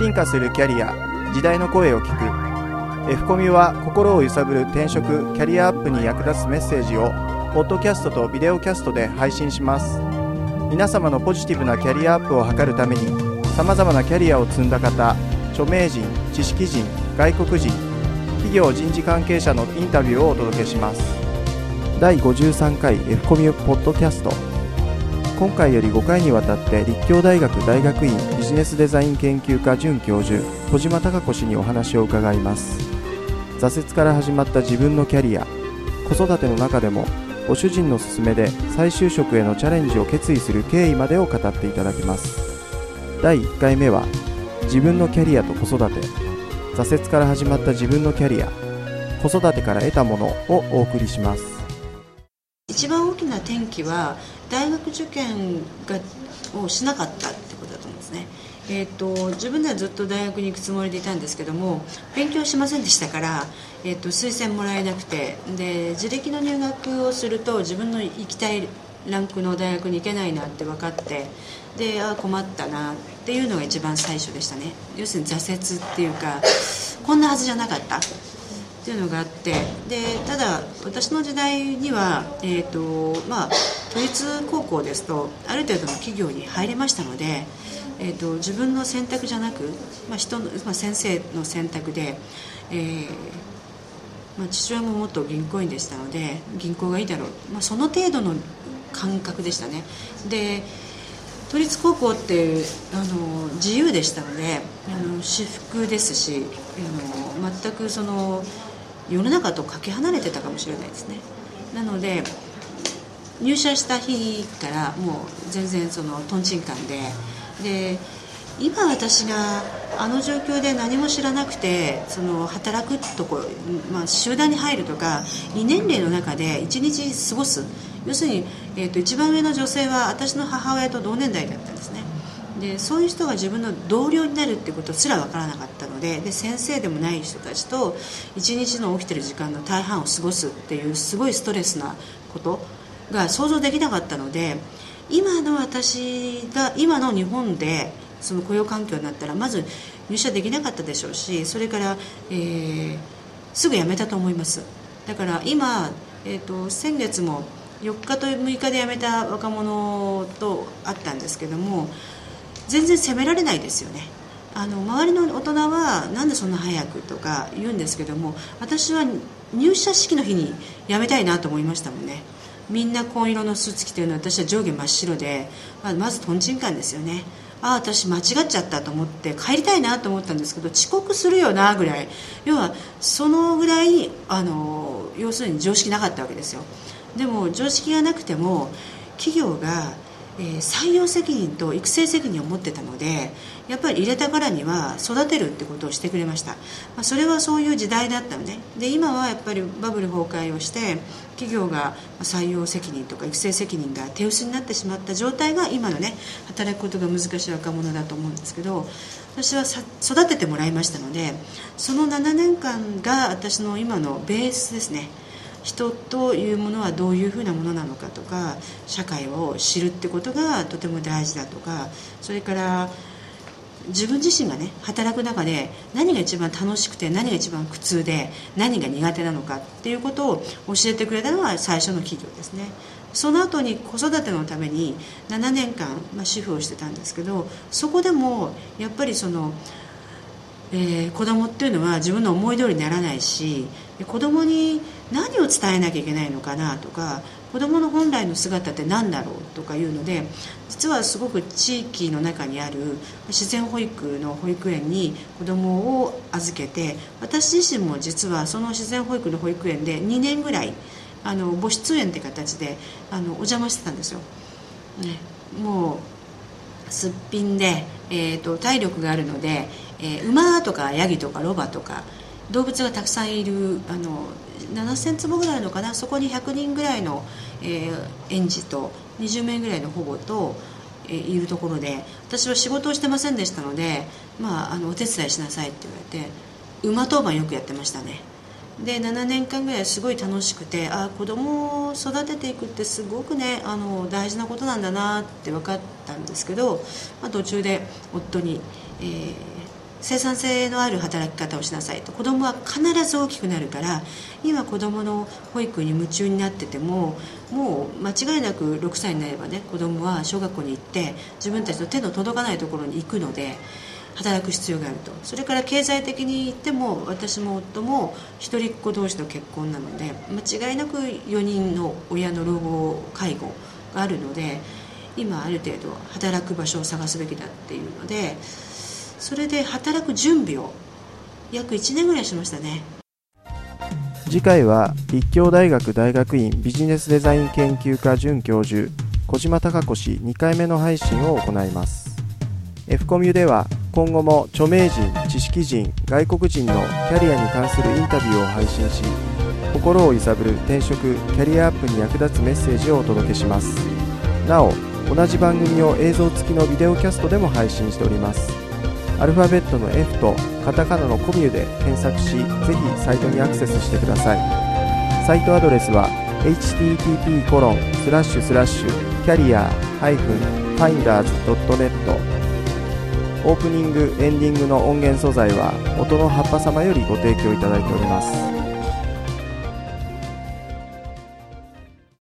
進化するキャリア時代の声を聞く。F コミは心を揺さぶる転職キャリアアップに役立つメッセージをポッドキャストとビデオキャストで配信します。皆様のポジティブなキャリアアップを図るためにさまざまなキャリアを積んだ方著名人知識人外国人企業人事関係者のインタビューをお届けします。第53回 F コミュポッドキャスト。今回より5回にわたって立教大学大学院ビジネスデザイン研究科准教授小島貴子氏にお話を伺います。挫折から始まった自分のキャリア子育ての中でもご主人の勧めで再就職へのチャレンジを決意する経緯までを語っていただきます。第1回目は自分のキャリアと子育て。挫折から始まった自分のキャリア子育てから得たものをお送りします。一番大きな転機は大学受験がをしなかったってことだと思うんですね。えーと、自分ではずっと大学に行くつもりでいたんですけども勉強しませんでしたから、えーと、推薦もらえなくてで自力の入学をすると自分の行きたいランクの大学に行けないなって分かってでああ困ったなっていうのが一番最初でしたね。要するに挫折っていうかこんなはずじゃなかった。っていうのがあってでただ私の時代には、えーとまあ、都立高校ですとある程度の企業に入れましたのでえーと、自分の選択じゃなく、まあ、人の、まあ、先生の選択で、えーまあ、父親も元銀行員でしたので銀行がいいだろう、まあ、その程度の感覚でしたね。で都立高校ってあの自由でしたのであの私服ですしあの全くその世の中とかけ離れてたかもしれないですね。なので入社した日からもう全然そのとんちんかんで。で今私があの状況で何も知らなくてその働くとこ、まあ、集団に入るとか2年齢の中で1日過ごす。要するに、えーと、一番上の女性は私の母親と同年代だったんですね。でそういう人が自分の同僚になるってことすら分からなかったのでで先生でもない人たちと1日の起きてる時間の大半を過ごすっていうすごいストレスなこと。が想像できなかったので今の私が今の日本でその雇用環境になったらまず入社できなかったでしょうしそれから、えー、すぐ辞めたと思います。だから今、えーと、先月も4日と6日で辞めた若者と会ったんですけども全然責められないですよね。あの周りの大人はなんでそんな早くとか言うんですけども私は入社式の日に辞めたいなと思いましたもんね。みんな紺色のスーツ着てるの私は上下真っ白で、まあ、まずとんちんかんですよね。ああ私間違っちゃったと思って帰りたいなと思ったんですけど遅刻するよなぐらい。要はそのぐらいあの要するに常識なかったわけですよ。でも常識がなくても企業がえー、採用責任と育成責任を持ってたのでやっぱり入れたからには育てるってことをしてくれました、まあ、それはそういう時代だったのね。で今はやっぱりバブル崩壊をして企業が採用責任とか育成責任が手薄になってしまった状態が今のね働くことが難しい若者だと思うんですけど私は育ててもらいましたのでその7年間が私の今のベースですね。人というものはどういうふうなものなのかとか社会を知るってことがとても大事だとかそれから自分自身がね働く中で何が一番楽しくて何が一番苦痛で何が苦手なのかっていうことを教えてくれたのは最初の企業ですね。その後に子育てのために7年間、まあ、主婦をしてたんですけどそこでもやっぱりそのえー、子供っていうのは自分の思い通りにならないし子供に何を伝えなきゃいけないのかなとか子供の本来の姿って何だろうとかいうので実はすごく地域の中にある自然保育の保育園に子供を預けて私自身も実はその自然保育の保育園で2年ぐらいあの母出園って形であのお邪魔してたんですよ。ね、もうすっぴんで、えーと体力があるのでえー、馬とかヤギとかロバとか動物がたくさんいるあの7000坪ぐらいのかな？そこに100人ぐらいの、えー、園児と20名ぐらいの保護と、えー、いるところで私は仕事をしてませんでしたので、まあ、あのお手伝いしなさいって言われて馬当番よくやってましたね。で7年間ぐらいすごい楽しくてああ子供を育てていくってすごくねあの大事なことなんだなって分かったんですけど、まあ、途中で夫に、えー生産性のある働き方をしなさいと。子供は必ず大きくなるから今子供の保育に夢中になっててももう間違いなく6歳になればね子供は小学校に行って自分たちの手の届かないところに行くので働く必要があると。それから経済的に言っても私も夫も一人っ子同士の結婚なので間違いなく4人の親の老後介護があるので今ある程度働く場所を探すべきだっていうのでそれで働く準備を約1年ぐらいしましたね。次回は立教大学大学院ビジネスデザイン研究科准教授小島貴子氏2回目の配信を行います。F コミュでは今後も著名人知識人外国人のキャリアに関するインタビューを配信し心を揺さぶる転職キャリアアップに役立つメッセージをお届けします。なお同じ番組を映像付きのビデオキャストでも配信しております。アルファベットの F とカタカナのコミュで検索しぜひサイトにアクセスしてください。サイトアドレスは http コロンスラッシュスラッシュキャリア -finders.net オープニングエンディングの音源素材は音の葉っぱ様よりご提供いただいております。